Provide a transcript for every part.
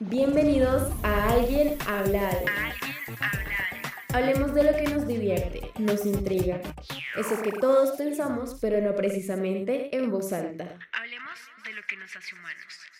Bienvenidos a Alguien Habla. Hablemos de lo que nos divierte, nos intriga, eso que todos pensamos, pero no precisamente en voz alta. Hablemos de lo que nos hace humanos.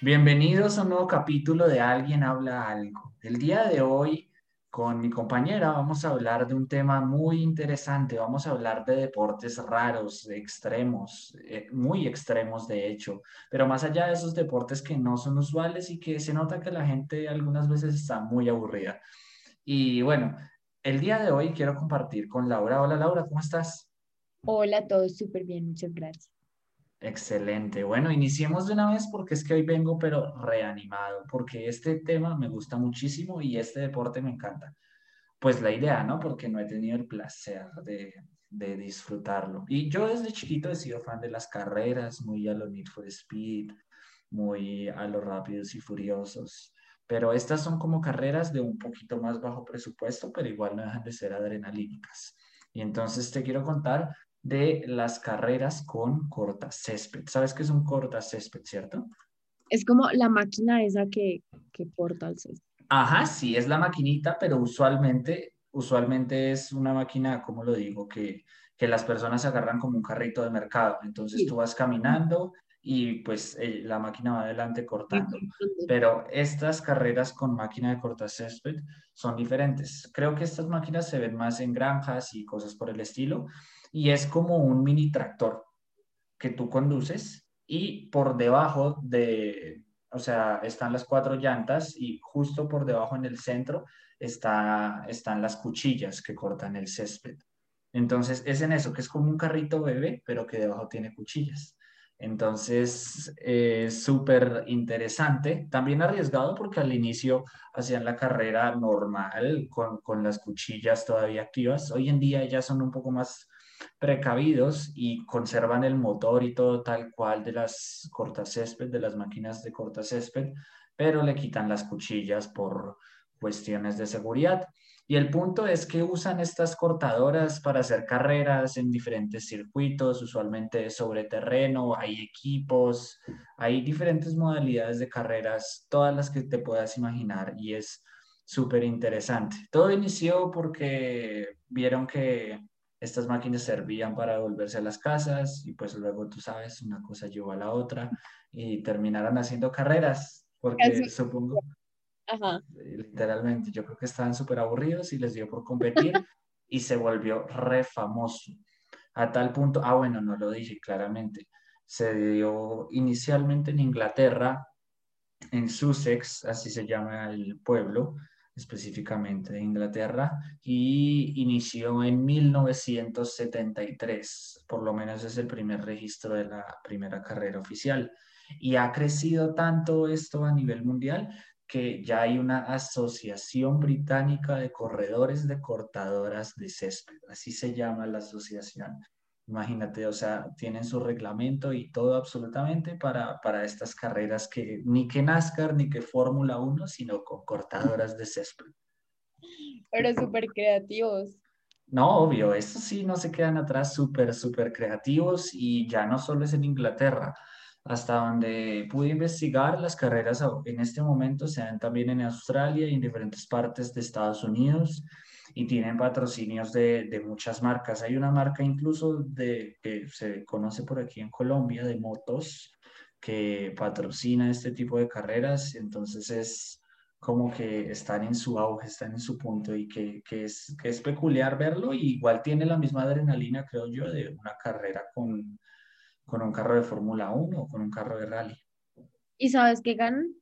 Bienvenidos a un nuevo capítulo de Alguien habla algo. El día de hoy, con mi compañera, vamos a hablar de un tema muy interesante. Vamos a hablar de deportes raros, extremos, eh, muy extremos de hecho, pero más allá de esos deportes que no son usuales y que se nota que la gente algunas veces está muy aburrida. Y bueno, el día de hoy quiero compartir con Laura. Hola Laura, ¿cómo estás? Hola, todo súper bien, muchas gracias. Excelente. Bueno, iniciemos de una vez porque es que hoy vengo pero reanimado, porque este tema me gusta muchísimo y este deporte me encanta. Pues la idea, ¿no? Porque no he tenido el placer de, de disfrutarlo. Y yo desde chiquito he sido fan de las carreras, muy a lo Need for Speed, muy a los Rápidos y Furiosos. Pero estas son como carreras de un poquito más bajo presupuesto, pero igual no dejan de ser adrenalínicas. Y entonces te quiero contar de las carreras con cortacésped. ¿Sabes qué es un cortacésped, cierto? Es como la máquina esa que, que corta el césped. Ajá, sí, es la maquinita, pero usualmente, usualmente es una máquina, como lo digo, que, que las personas agarran como un carrito de mercado. Entonces Sí. tú vas caminando y pues eh, la máquina va adelante cortando. Pero estas carreras con máquina de cortacésped son diferentes. Creo que estas máquinas se ven más en granjas y cosas por el estilo. Y es como un mini tractor que tú conduces y por debajo de, o sea, están las cuatro llantas y justo por debajo en el centro está, están las cuchillas que cortan el césped. Entonces es en eso, que es como un carrito bebé, pero que debajo tiene cuchillas. Entonces, es súper interesante, también arriesgado porque al inicio hacían la carrera normal con, con las cuchillas todavía activas. Hoy en día ya son un poco más precavidos y conservan el motor y todo tal cual de las cortacésped, de las máquinas de cortacésped, pero le quitan las cuchillas por cuestiones de seguridad. Y el punto es que usan estas cortadoras para hacer carreras en diferentes circuitos, usualmente sobre terreno, hay equipos, hay diferentes modalidades de carreras, todas las que te puedas imaginar y es súper interesante. Todo inició porque vieron que estas máquinas servían para volverse a las casas y pues luego tú sabes, una cosa llevó a la otra y terminaron haciendo carreras, porque supongo, Ajá. literalmente, yo creo que estaban súper aburridos y les dio por competir y se volvió re famoso. A tal punto, ah, bueno, no lo dije claramente, se dio inicialmente en Inglaterra, en Sussex, así se llama el pueblo específicamente de Inglaterra, y inició en 1973, por lo menos es el primer registro de la primera carrera oficial. Y ha crecido tanto esto a nivel mundial que ya hay una asociación británica de corredores de cortadoras de césped, así se llama la asociación. Imagínate, o sea, tienen su reglamento y todo absolutamente para, para estas carreras que ni que NASCAR ni que Fórmula 1, sino con cortadoras de césped. Pero súper creativos. No, obvio, estos sí no se quedan atrás, súper, súper creativos y ya no solo es en Inglaterra, hasta donde pude investigar, las carreras en este momento se dan también en Australia y en diferentes partes de Estados Unidos y tienen patrocinios de, de muchas marcas. Hay una marca incluso de, que se conoce por aquí en Colombia de motos que patrocina este tipo de carreras, entonces es como que están en su auge, están en su punto y que, que es, que es peculiar verlo y igual tiene la misma adrenalina, creo yo, de una carrera con, con un carro de Fórmula 1 o con un carro de rally. ¿Y sabes qué ganan?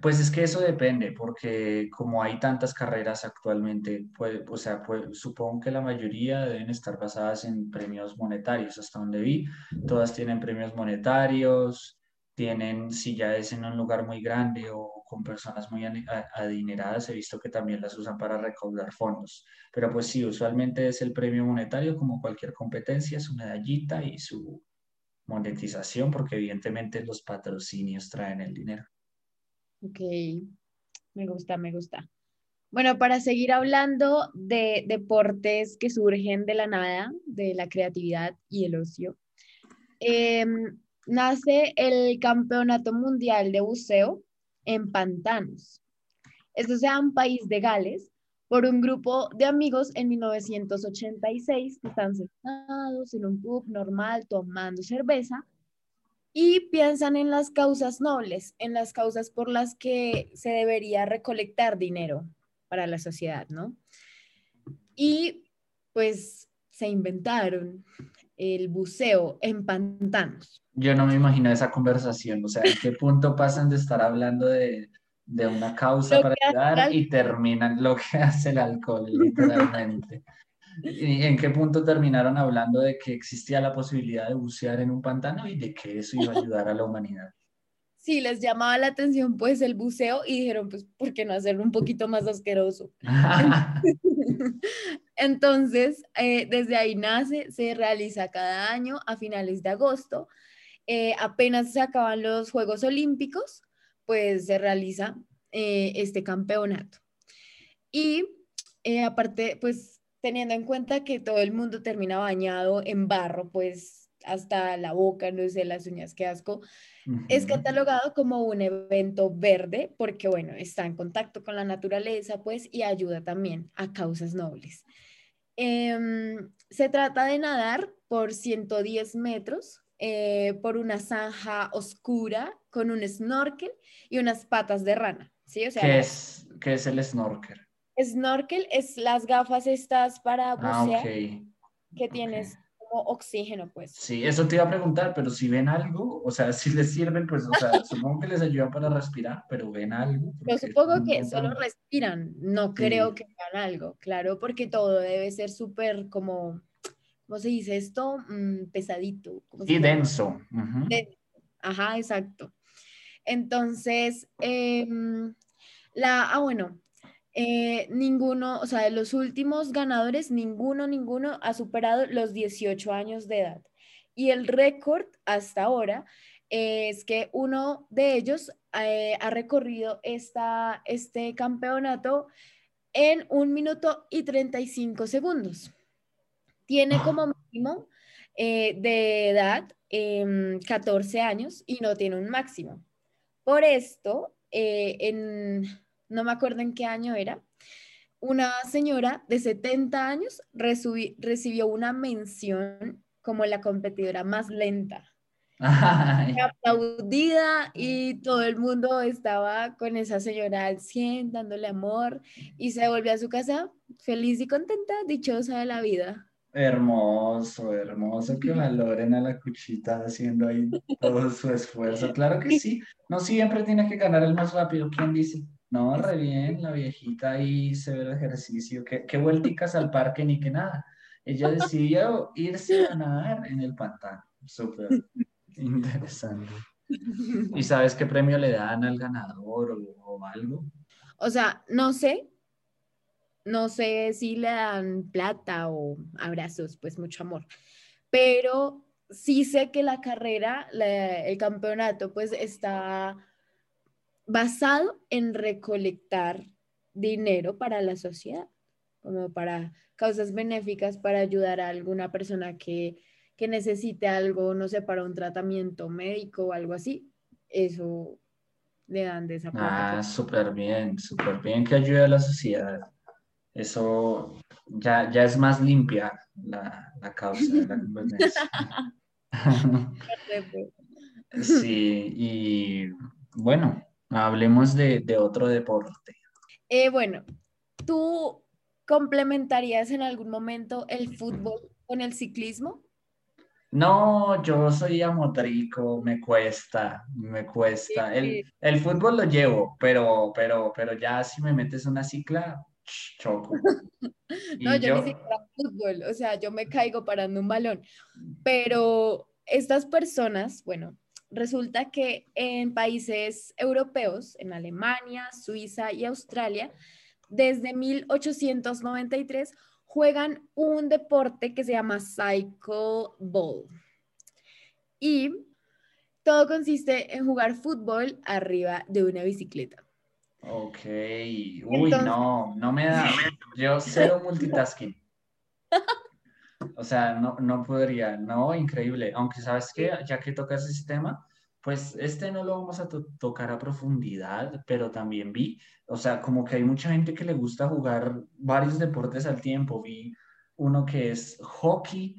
Pues es que eso depende, porque como hay tantas carreras actualmente, pues, o sea, pues, supongo que la mayoría deben estar basadas en premios monetarios, hasta donde vi, todas tienen premios monetarios, tienen, si ya es en un lugar muy grande o con personas muy adineradas, he visto que también las usan para recaudar fondos. Pero pues sí, usualmente es el premio monetario, como cualquier competencia, su medallita y su monetización, porque evidentemente los patrocinios traen el dinero. Ok. Me gusta, me gusta. Bueno, para seguir hablando de deportes que surgen de la nada, de la creatividad y el ocio, em, nace el Campeonato Mundial de Buceo en Pantanos. Esto se da en país de Gales por un grupo de amigos en 1986 que están sentados en un pub normal tomando cerveza y piensan en las causas nobles, en las causas por las que se debería recolectar dinero para la sociedad, ¿no? Y pues se inventaron el buceo en pantanos. Yo no me imagino esa conversación, o sea, ¿en qué punto pasan de estar hablando de, de una causa para ayudar y terminan lo que hace el alcohol, literalmente? ¿Y en qué punto terminaron hablando de que existía la posibilidad de bucear en un pantano y de que eso iba a ayudar a la humanidad? sí les llamaba la atención pues el buceo y dijeron pues, ¿por qué no hacerlo un poquito más asqueroso? Entonces, eh, desde ahí nace, se realiza cada año a finales de agosto. Eh, apenas se acaban los Juegos Olímpicos, pues se realiza eh, este campeonato. Y aparte, pues teniendo en cuenta que todo el mundo termina bañado en barro, pues hasta la boca, no sé, las uñas, qué asco. Es catalogado como un evento verde porque, bueno, está en contacto con la naturaleza, pues, y ayuda también a causas nobles. Em, se trata de nadar por 110 metros eh, por una zanja oscura con un snorkel y unas patas de rana. ¿sí? O sea, ¿Qué, es, ¿Qué es el snorkel? Snorkel es las gafas estas para ah, bucear que tienes oxígeno, pues. Sí, eso te iba a preguntar, pero si ven algo, o sea, si les sirven, pues, o sea, supongo que les ayuda para respirar, pero ven algo. Yo supongo que solo respiran, no creo que vean algo, claro, porque todo debe ser súper como, ¿cómo se dice esto? Mm, pesadito. Sí, denso. Ajá, exacto. Entonces, em, la, ah, bueno, eh, ninguno, o sea, de los últimos ganadores, ninguno, ninguno ha superado los 18 años de edad. Y el récord hasta ahora es que uno de ellos eh, ha recorrido esta, este campeonato en un minuto y 35 segundos. Tiene como mínimo eh, de edad 14 em, años y no tiene un máximo. Por esto, en no me acuerdo en qué año era, una señora de 70 años recibió una mención como la competidora más lenta. Aplaudida y todo el mundo estaba con esa señora al 100, dándole amor y se volvió a su casa feliz y contenta, dichosa de la vida. Hermoso, hermoso que valoren a la cuchita haciendo ahí todo su esfuerzo. Claro que sí, no siempre tiene que ganar el más rápido, ¿quién dice? No, re bien, la viejita ahí se ve el ejercicio. Qué, qué vuelticas al parque ni que nada. Ella decidió irse a nadar en el pantano. Súper interesante. ¿Y sabes qué premio le dan al ganador o, o algo? O sea, no sé, no sé si le dan plata o abrazos, pues mucho amor, pero sí sé que la carrera, el campeonato, pues está basado en recolectar dinero para la sociedad, como para causas benéficas, para ayudar a alguna persona que, necesite algo, no sé, para un tratamiento médico o algo así. Eso le dan de esa Ah, súper bien, súper bien que ayude a la sociedad. Eso ya, ya es más limpia la, la causa de la sí, y bueno, Hablemos de, otro deporte. Eh, bueno, ¿tú complementarías en algún momento el fútbol con el ciclismo? No, yo soy amotrico, me cuesta, me cuesta. El, fútbol lo llevo, pero, pero, pero ya si me metes una cicla, choco. no, yo, yo, ni siquiera fútbol, o sea, yo me caigo parando un balón. Pero estas personas, bueno, resulta que en países europeos, en Alemania, Suiza y Australia, desde 1893 juegan un deporte que se llama cycle ball. Y todo consiste en jugar fútbol arriba de una bicicleta. Ok, uy, no, no me da. Yo cero multitasking. O sea, no, no podría, no, increíble. Aunque sabes que, ya que tocas ese tema, pues este no lo vamos a tocar a profundidad, pero también vi, o sea, como que hay mucha gente que le gusta jugar varios deportes al tiempo. Vi uno que es hockey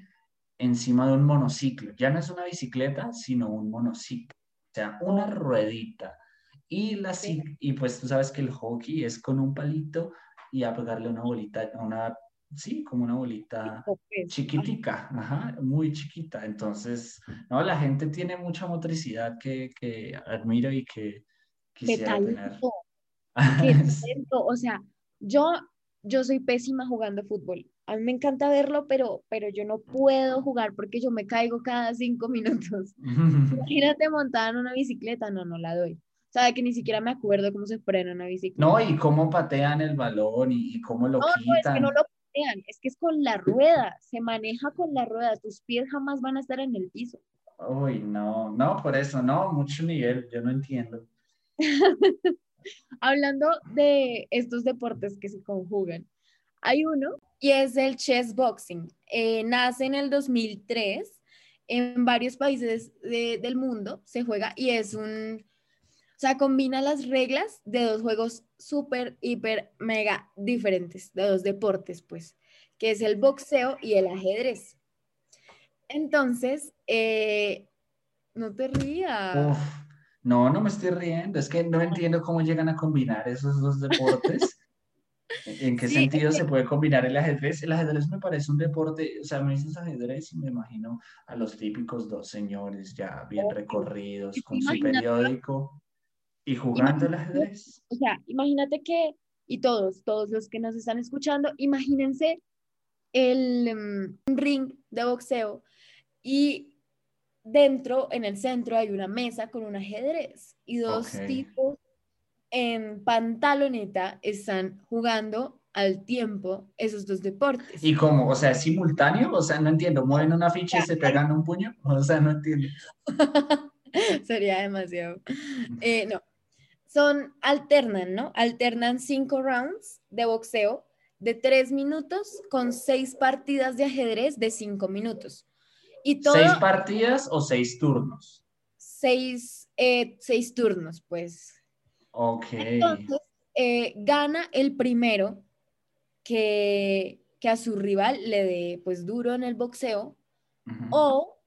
encima de un monociclo. Ya no es una bicicleta, sino un monociclo. O sea, una ruedita. Y, la, y pues tú sabes que el hockey es con un palito y a pegarle una bolita, una sí, como una bolita chiquitica, ajá, muy chiquita. Entonces, no, la gente tiene mucha motricidad que, que admiro y que quisiera ¿Qué tener. Qué o sea, yo, yo soy pésima jugando fútbol. A mí me encanta verlo, pero, pero yo no puedo jugar porque yo me caigo cada cinco minutos. Imagínate montar en una bicicleta, no, no la doy. O sea, que ni siquiera me acuerdo cómo se frena una bicicleta. No, y cómo patean el balón y, cómo lo quitan. No, es que no lo es que es con la rueda, se maneja con la rueda, tus pies jamás van a estar en el piso. Uy, no, no, por eso, no, mucho nivel, yo no entiendo. Hablando de estos deportes que se conjugan, hay uno y es el chess boxing. Eh, nace en el 2003, en varios países del mundo se juega y es un, sea, combina las reglas de dos juegos súper, hiper, mega diferentes, de dos deportes, pues, que es el boxeo y el ajedrez. Entonces, eh, no te rías. no, no me estoy riendo, es que no entiendo cómo llegan a combinar esos dos deportes. ¿En qué sentido se puede combinar el ajedrez? El ajedrez me parece un deporte, o sea, me dices ajedrez y me imagino a los típicos dos señores ya bien recorridos, con su periódico. Y jugando el ajedrez. O sea, imagínate que, y todos, todos los que nos están escuchando, imagínense el mm, ring de boxeo y dentro, en el centro, hay una mesa con un ajedrez y dos tipos en pantaloneta están jugando al tiempo esos dos deportes. ¿Y cómo? O sea, ¿es simultáneo? O sea, no entiendo. ¿Mueven una ficha y se pegan un puño? O sea, no entiendo. Sería demasiado. Eh, no, son, alternan, ¿no? Alternan cinco rounds de boxeo de tres minutos con seis partidas de ajedrez de cinco minutos. Y ¿Seis partidas o seis turnos? Seis, eh, seis turnos, pues. Ok. Entonces, eh, gana el primero que, que, a su rival le dé pues duro en el boxeo o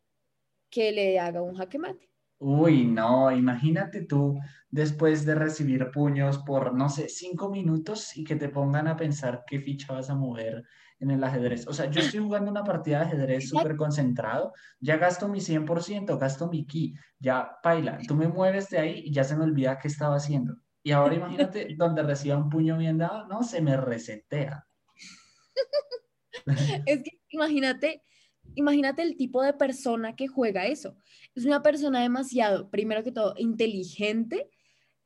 que le haga un jaque mate. Uy, no, imagínate tú después de recibir puños por, no sé, cinco minutos y que te pongan a pensar qué ficha vas a mover en el ajedrez. O sea, yo estoy jugando una partida de ajedrez súper concentrado, ya gasto mi 100%, gasto mi ki, ya paila, tú me mueves de ahí y ya se me olvida qué estaba haciendo. Y ahora imagínate donde reciba un puño bien dado, no, se me resetea. es que imagínate imagínate el tipo de persona que juega eso. Es una persona demasiado, primero que todo, inteligente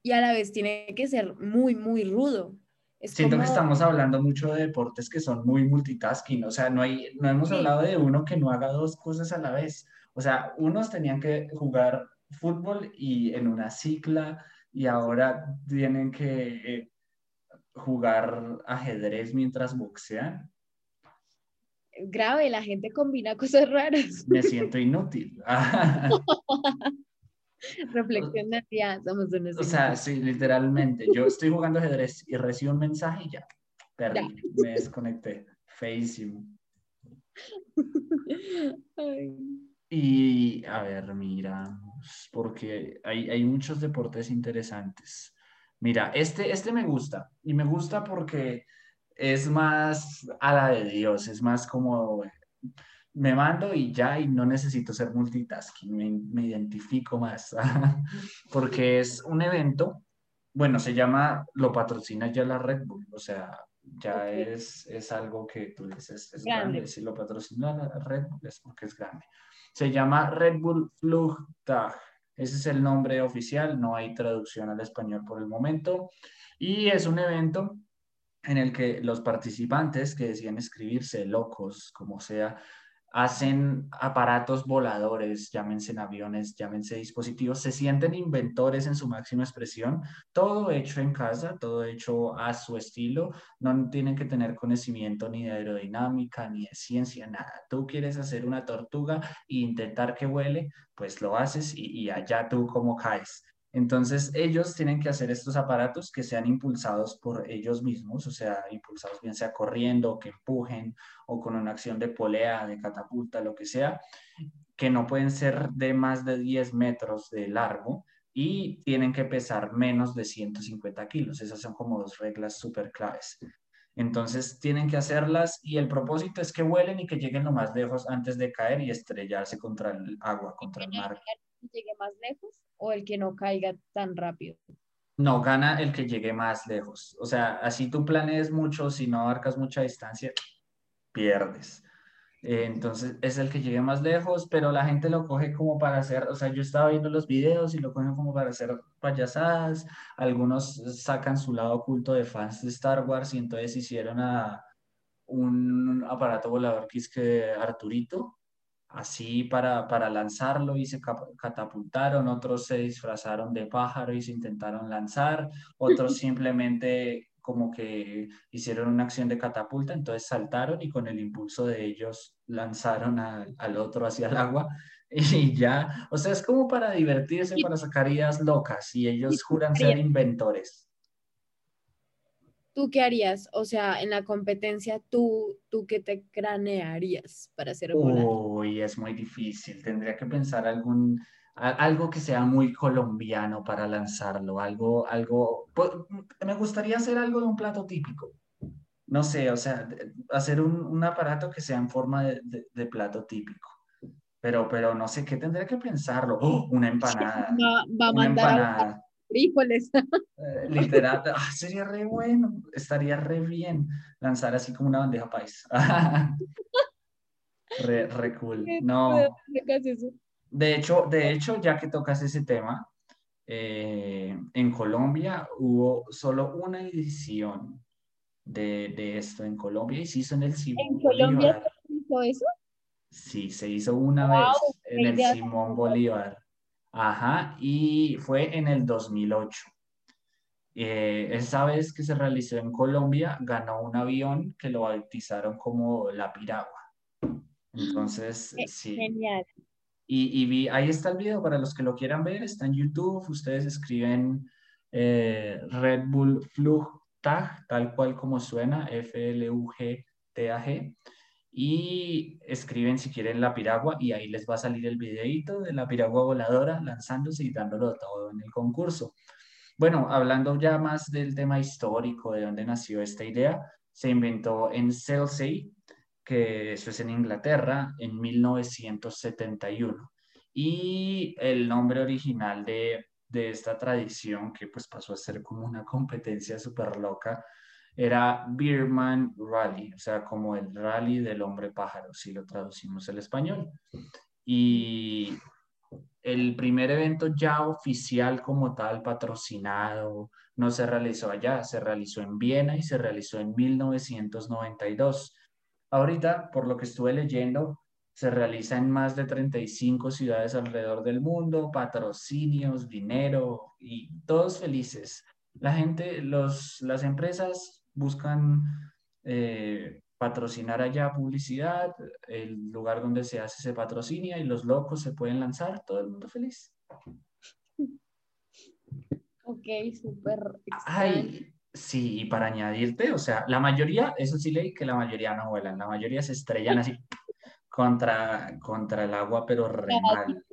y a la vez tiene que ser muy, muy rudo. Siento que estamos hablando mucho de deportes que son muy multitasking, o sea, no, hay, no hemos hablado de uno que no haga dos cosas a la vez. O sea, unos tenían que jugar fútbol y en una cicla y ahora tienen que eh, jugar ajedrez mientras boxean grave, la gente combina cosas raras. Me siento inútil. Reflexión de día, somos O sea, sí, literalmente. Yo estoy jugando ajedrez y recibo un mensaje y ya, perdí, me desconecté. Feísimo. Y a ver, mira, porque hay, hay muchos deportes interesantes. Mira, este, este me gusta y me gusta porque es más a la de Dios, es más como me mando y ya, y no necesito ser multitasking, me, me identifico más, porque es un evento, bueno, se llama, lo patrocina ya la Red Bull, o sea, ya es, es algo que tú dices, es grande. si lo patrocina la Red Bull es porque es grande. Se llama Red Bull Flugtag, ese es el nombre oficial, no hay traducción al español por el momento, y es un evento en el que los participantes que decían escribirse locos, como sea, hacen aparatos voladores, llámense en aviones, llámense dispositivos, se sienten inventores en su máxima expresión, todo hecho en casa, todo hecho a su estilo, no tienen que tener conocimiento ni de aerodinámica, ni de ciencia, nada. Tú quieres hacer una tortuga e intentar que vuele, pues lo haces y, y allá tú como caes. Entonces, ellos tienen que hacer estos aparatos que sean impulsados por ellos mismos, o sea, impulsados bien sea corriendo, que empujen o con una acción de polea, de catapulta, lo que sea, que no pueden ser de más de 10 metros de largo y tienen que pesar menos de 150 kilos. Esas son como dos reglas súper claves. Entonces tienen que hacerlas y el propósito es que vuelen y que lleguen lo más lejos antes de caer y estrellarse contra el agua, contra el mar llegue más lejos o el que no caiga tan rápido? No, gana el que llegue más lejos. O sea, así tú planees mucho, si no abarcas mucha distancia, pierdes. Eh, entonces es el que llegue más lejos, pero la gente lo coge como para hacer, o sea, yo estaba viendo los videos y lo cogen como para hacer payasadas. Algunos sacan su lado oculto de fans de Star Wars y entonces hicieron a un aparato volador que es que Arturito, así para, para lanzarlo y se catapultaron, otros se disfrazaron de pájaro y se intentaron lanzar, otros simplemente como que hicieron una acción de catapulta, entonces saltaron y con el impulso de ellos lanzaron al otro hacia el agua y ya, o sea, es como para divertirse, para sacar ideas locas y ellos juran ser inventores. ¿Tú qué harías? O sea, en la competencia, ¿tú, tú qué te cranearías para hacer volar? Uy, es muy difícil. Tendría que pensar algún, algo que sea muy colombiano para lanzarlo. Algo, algo, pues, me gustaría hacer algo de un plato típico. No sé, o sea, hacer un, un aparato que sea en forma de, de, plato típico. Pero, pero no sé qué tendría que pensarlo. ¡Oh! una empanada. Va, a mandar frijoles. Eh, literal, ah, sería re bueno, estaría re bien lanzar así como una bandeja país. re, re cool. No. De hecho, de hecho, ya que tocas ese tema, eh, en Colombia hubo solo una edición de, de, esto en Colombia y se hizo en el Simón ¿En Colombia se hizo eso? Sí, se hizo una vez en el Simón Bolívar. Ajá, y fue en el 2008. Eh, esa vez que se realizó en Colombia, ganó un avión que lo bautizaron como la Piragua. Entonces, sí. Genial. Y, vi, ahí está el video para los que lo quieran ver, está en YouTube. Ustedes escriben eh, Red Bull Flugtag, tal cual como suena, F-L-U-G-T-A-G y escriben si quieren la piragua y ahí les va a salir el videito de la piragua voladora lanzándose y dándolo todo en el concurso. Bueno, hablando ya más del tema histórico, de dónde nació esta idea, se inventó en Chelsea, que eso es en Inglaterra, en 1971. Y el nombre original de, de esta tradición, que pues pasó a ser como una competencia súper loca, era Beerman Rally, o sea, como el rally del hombre pájaro, si lo traducimos al español. Y el primer evento ya oficial como tal, patrocinado, no se realizó allá, se realizó en Viena y se realizó en 1992. Ahorita, por lo que estuve leyendo, se realiza en más de 35 ciudades alrededor del mundo, patrocinios, dinero y todos felices. La gente, los, las empresas buscan eh, patrocinar allá publicidad, el lugar donde se hace se patrocinia y los locos se pueden lanzar, todo el mundo feliz. Ok, súper. Ay, sí, y para añadirte, o sea, la mayoría, eso sí leí que la mayoría no vuelan, la mayoría se estrellan así contra, contra el agua, pero re mal.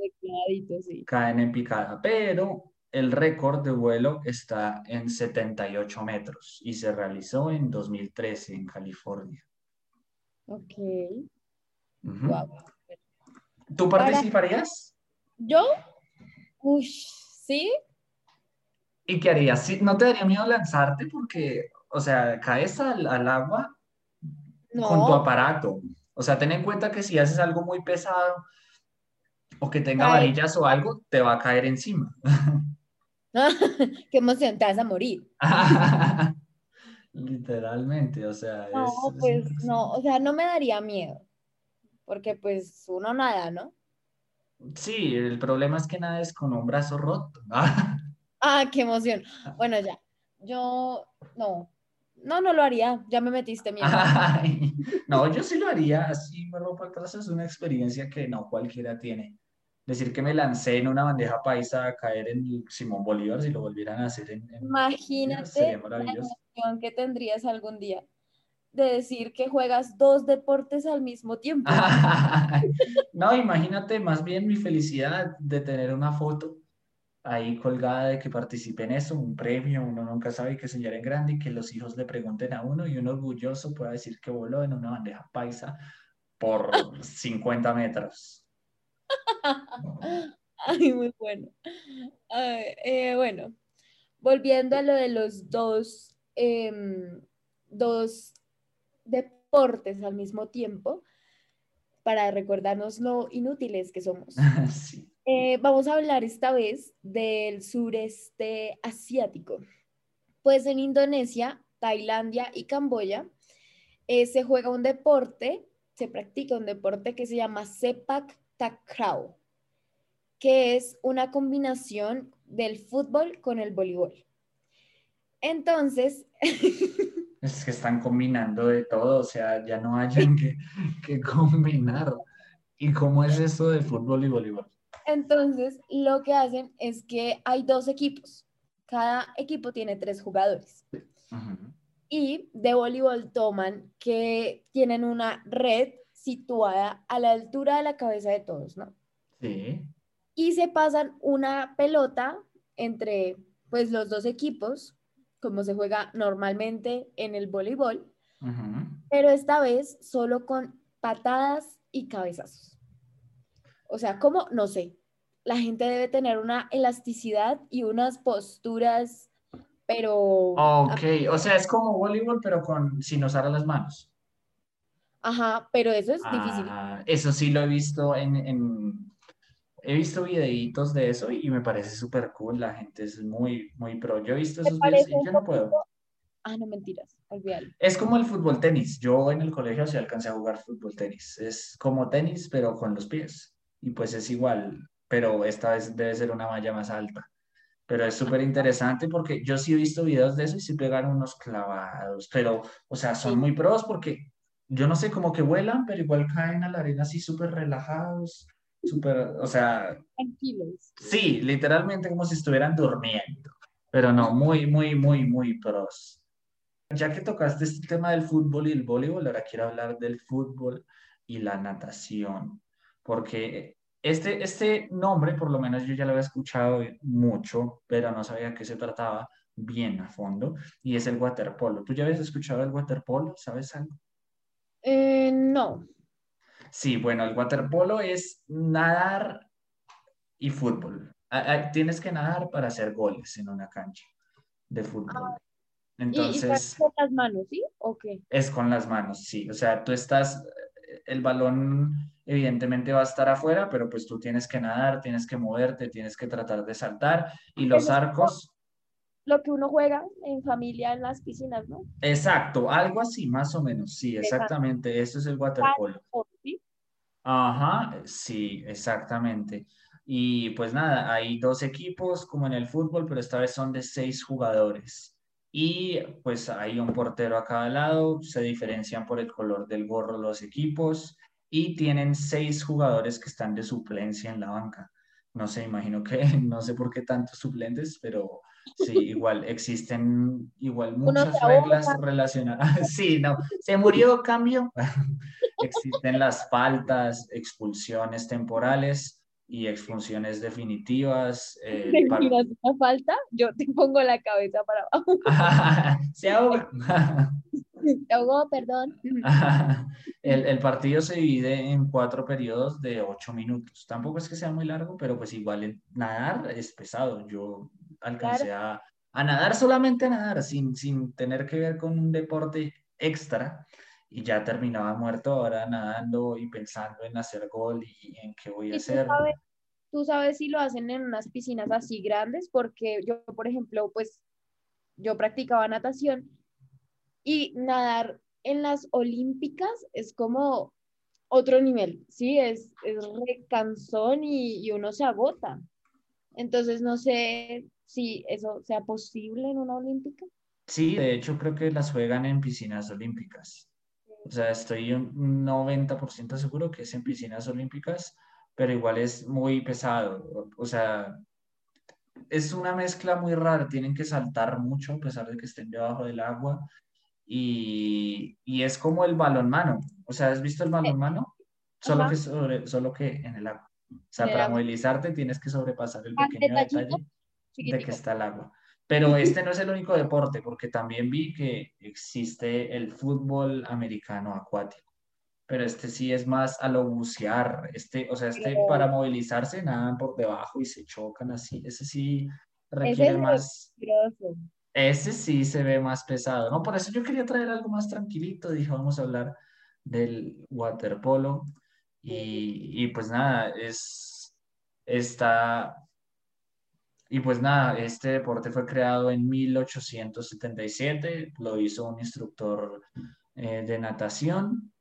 Caen en picada, pero el récord de vuelo está en 78 metros y se realizó en 2013 en California. Ok. ¿Tú participarías? ¿Yo? Uy, sí. ¿Y qué harías? ¿No te daría miedo lanzarte porque, o sea, caes al, agua con tu aparato? O sea, ten en cuenta que si haces algo muy pesado o que tenga varillas o algo, te va a caer encima. Qué emoción, te vas a morir. Literalmente, o sea. No, pues no, o sea, no me daría miedo. porque pues uno nada, ¿no? Sí, el problema es que nada es con un brazo roto. ah, qué emoción. Bueno, ya. Yo no, no, no lo haría. Ya me metiste miedo. no, yo sí lo haría. Así me rompo atrás es una experiencia que no cualquiera tiene. Decir que me lancé en una bandeja paisa a caer en Simón Bolívar si lo volvieran a hacer en. Imagínate la emoción que tendrías algún día de decir que juegas dos deportes al mismo tiempo. no, imagínate más bien mi felicidad de tener una foto ahí colgada de que participe en eso, un premio, uno nunca sabe que señor en grande y que los hijos le pregunten a uno y uno orgulloso pueda decir que voló en una bandeja paisa por 50 metros. Ay, muy bueno. Eh, bueno, volviendo a lo de los dos, em, dos deportes al mismo tiempo para recordarnos lo inútiles que somos. Eh, vamos a hablar esta vez del sureste asiático. Pues en Indonesia, Tailandia y Camboya eh, se juega un deporte, se practica un deporte que se llama Sepak Takraw, que es una combinación del fútbol con el voleibol. Entonces, Es que están combinando de todo, o sea, ya no hayan que, que combinar. ¿Y cómo es esto de fútbol y voleibol? Entonces, lo que hacen es que hay dos equipos. Cada equipo tiene tres jugadores. Y de voleibol toman que tienen una red situada a la altura de la cabeza de todos, ¿no? Sí. Y se pasan una pelota entre pues los dos equipos como se juega normalmente en el voleibol, pero esta vez solo con patadas y cabezazos. O sea, ¿cómo? No sé. La gente debe tener una elasticidad y unas posturas, pero... Ok, o sea, es como voleibol, pero con, sin usar las manos. Ajá, pero eso es difícil. Ah, eso sí lo he visto en, he visto videitos de eso y me parece súper cool. La gente es muy, muy pro. Yo he visto esos videos y yo no puedo. Ah, no, mentiras, olvídalo. Es como el fútbol tenis. Yo en el colegio sí alcancé a jugar fútbol tenis. Es como tenis, pero con los pies. Y pues es igual, pero esta vez debe ser una malla más alta. Pero es súper interesante porque yo sí he visto videos de eso y sí pegan unos clavados. Pero, o sea, son muy pros porque yo no sé, cómo que vuelan, pero igual caen a la arena así súper relajados súper, o sea... Tranquilos. Sí, literalmente como si estuvieran durmiendo, pero no, muy, muy, muy, muy pros. Ya que tocaste este tema del fútbol y el voleibol, ahora quiero hablar del fútbol y la natación, porque este, este nombre, por lo menos yo ya lo había escuchado mucho, pero no sabía qué se trataba bien a fondo, y es el waterpolo. ¿Tú ya habías escuchado el waterpolo? ¿Sabes algo? Eh, no, Sí, bueno, el waterpolo es nadar y fútbol. Tienes que nadar para hacer goles en una cancha de fútbol. Ah, Entonces. ¿Y, con las manos, sí? ¿O qué? Es con las manos, sí. O sea, tú estás. El balón evidentemente va a estar afuera, pero pues tú tienes que nadar, tienes que moverte, tienes que tratar de saltar. Y los arcos lo que uno juega en familia en las piscinas, ¿no? Exacto, algo así, más o menos, sí, exactamente, eso es el waterpolo. Ajá, sí, exactamente. Y pues nada, hay dos equipos como en el fútbol, pero esta vez son de seis jugadores. Y pues hay un portero a cada lado, se diferencian por el color del gorro los equipos y tienen seis jugadores que están de suplencia en la banca. No sé, imagino que no sé por qué tantos suplentes, pero Sí, igual existen igual muchas reglas relacionadas. Sí, no, se murió, cambio. existen las faltas, expulsiones temporales y expulsiones definitivas. Eh, una falta? Yo te pongo la cabeza para abajo. se ahoga. se ahogó, perdón. el, el, partido se divide en cuatro periodos de ocho minutos. Tampoco es que sea muy largo, pero pues igual nadar es pesado. Yo alcancé a, nadar solamente a nadar, sin, sin tener que ver con un deporte extra. Y ya terminaba muerto ahora nadando y pensando en hacer gol y en qué voy a hacer. Tú sabes, si lo hacen en unas piscinas así grandes, porque yo, por ejemplo, pues yo practicaba natación y nadar en las olímpicas es como otro nivel, ¿sí? Es, es recansón y, y uno se agota. Entonces, no sé si eso sea posible en una olímpica. Sí, de hecho creo que las juegan en piscinas olímpicas. O sea, estoy un 90% seguro que es en piscinas olímpicas, pero igual es muy pesado. O sea, es una mezcla muy rara. Tienen que saltar mucho a pesar de que estén debajo del agua. Y, y es como el balonmano. O sea, ¿has visto el balonmano? Solo Ajá. que, sobre, solo que en el agua. O sea, para movilizarte tienes que sobrepasar el Ah, pequeño detalle de que está el agua. Pero este no es el único deporte, porque también vi que existe el fútbol americano acuático. Pero este sí es más a lo bucear. Este, o sea, este Pero- para movilizarse nadan por debajo y se chocan así. Ese sí Ese requiere es más. peligroso. Ese sí se ve más pesado, ¿no? Por eso yo quería traer algo más tranquilito. Dije, vamos a hablar del waterpolo. Y, y pues nada, es. Está. Y pues nada, este deporte fue creado en 1877, lo hizo un instructor eh, de natación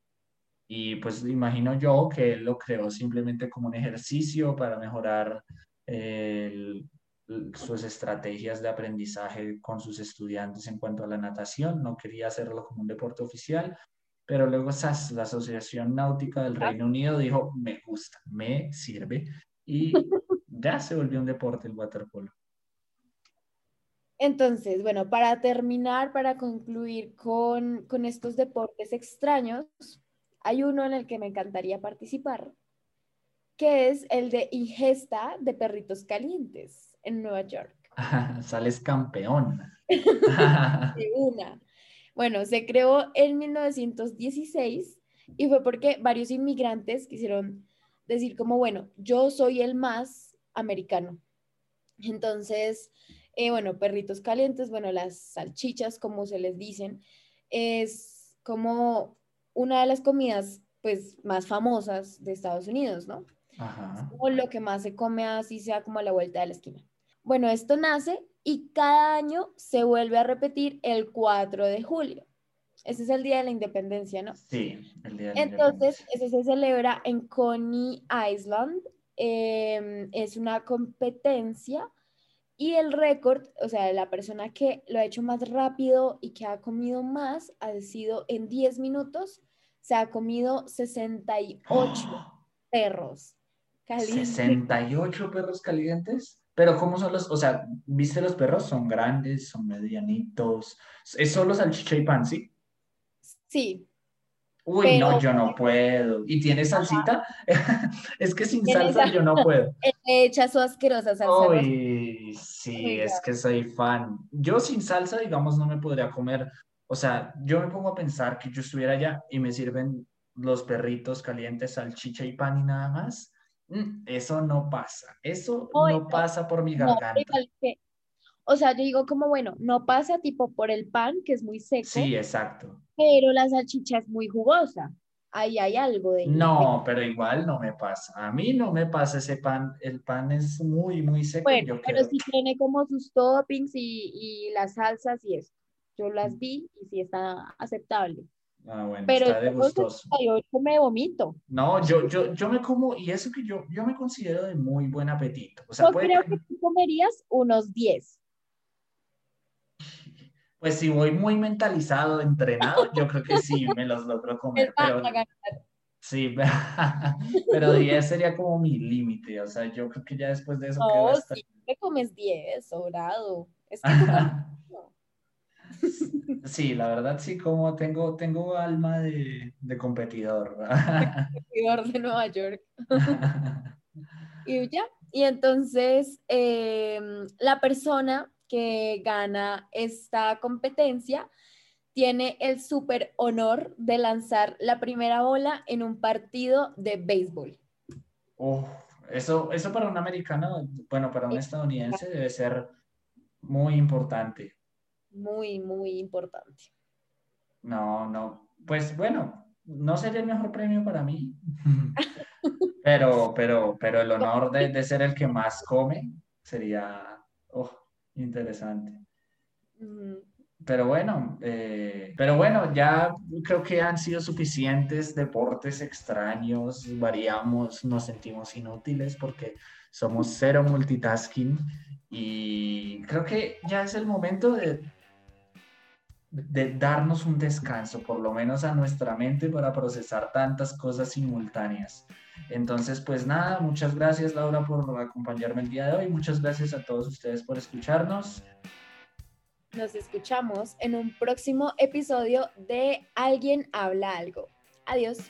y pues imagino yo que él lo creó simplemente como un ejercicio para mejorar eh, el- sus estrategias de aprendizaje con sus estudiantes en cuanto a la natación, no quería hacerlo como un deporte oficial, pero luego SAS, la Asociación Náutica del Reino Unido dijo, me gusta, me sirve y ya se volvió un deporte el waterpolo. Entonces, bueno, para terminar, para concluir con, con estos deportes extraños, hay uno en el que me encantaría participar, que es el de ingesta de perritos calientes en Nueva York. Sales campeón. De una. Bueno, se creó en 1916 y fue porque varios inmigrantes quisieron decir como, bueno, yo soy el más americano. Entonces, eh, bueno, perritos calientes, bueno, las salchichas, como se les dicen, es como una de las comidas pues más famosas de Estados Unidos, ¿no? Ajá. o lo que más se come así sea como a la vuelta de la esquina. Bueno, esto nace y cada año se vuelve a repetir el 4 de julio. Ese es el Día de la Independencia, ¿no? Sí, el día de la Entonces, independencia. ese se celebra en Coney Island. Eh, es una competencia y el récord, o sea, la persona que lo ha hecho más rápido y que ha comido más ha sido en 10 minutos, se ha comido 68 perros calientes. 68 perros calientes. Pero ¿cómo son los? O sea, ¿viste los perros? Son grandes, son medianitos. Es solo salchicha y pan, ¿sí? Sí, Uy, Pero- no, yo no puedo. ¿Y tiene salsita? es que sin salsa sal- yo no puedo. le echa su asquerosa salsa. Uy, sí, es que soy fan. Yo sin salsa, digamos, no me podría comer. O sea, yo me pongo a pensar que yo estuviera allá y me sirven los perritos calientes, salchicha y pan y nada más. Mm, Eso no pasa. Eso Uy, no no. pasa por mi No, garganta. que- o sea, yo digo como, bueno, no pasa tipo por el pan, que es muy seco, Sí, exacto. Pero la salchicha es muy jugosa. Ahí hay algo de... No, pero igual no me pasa. A mí no me pasa ese pan. El pan es muy, muy seco. Bueno, yo pero quedo- sí tiene como sus toppings y, y las salsas y eso. Yo las vi y sí está aceptable. Ah, bueno, Pero está de yo gustoso. 68 me vomito. No, yo, yo, yo me como, y eso que yo, yo me considero de muy buen apetito. O sea, Yo puede creo que tú comerías unos 10. Pues si voy muy mentalizado, entrenado, yo creo que sí me los logro comer. Pero sí, pero 10 sería como mi límite. O sea, yo creo que ya después de eso quedo No, hasta- te comes 10, sobrado. Es que Sí, la verdad sí, como tengo, tengo alma de, de competidor. competidor de Nueva York. Y ya. Y entonces em, la persona que gana esta competencia tiene el súper honor de lanzar la primera bola en un partido de béisbol. Uf, eso, eso para un americano, bueno, para un estadounidense debe ser muy importante. Muy, muy importante. No, no, pues bueno, no sería el mejor premio para mí, pero, pero, pero el honor de, de ser el que más come sería oh, interesante. Pero bueno, eh, Pero bueno, ya creo que han sido suficientes deportes extraños, variamos, nos sentimos inútiles porque somos cero multitasking y creo que ya es el momento de, de darnos un descanso, por lo menos a nuestra mente para procesar tantas cosas simultáneas. Entonces, pues nada, muchas gracias Laura por acompañarme el día de hoy, muchas gracias a todos ustedes por escucharnos. Nos escuchamos en un próximo episodio de Alguien habla algo. Adiós.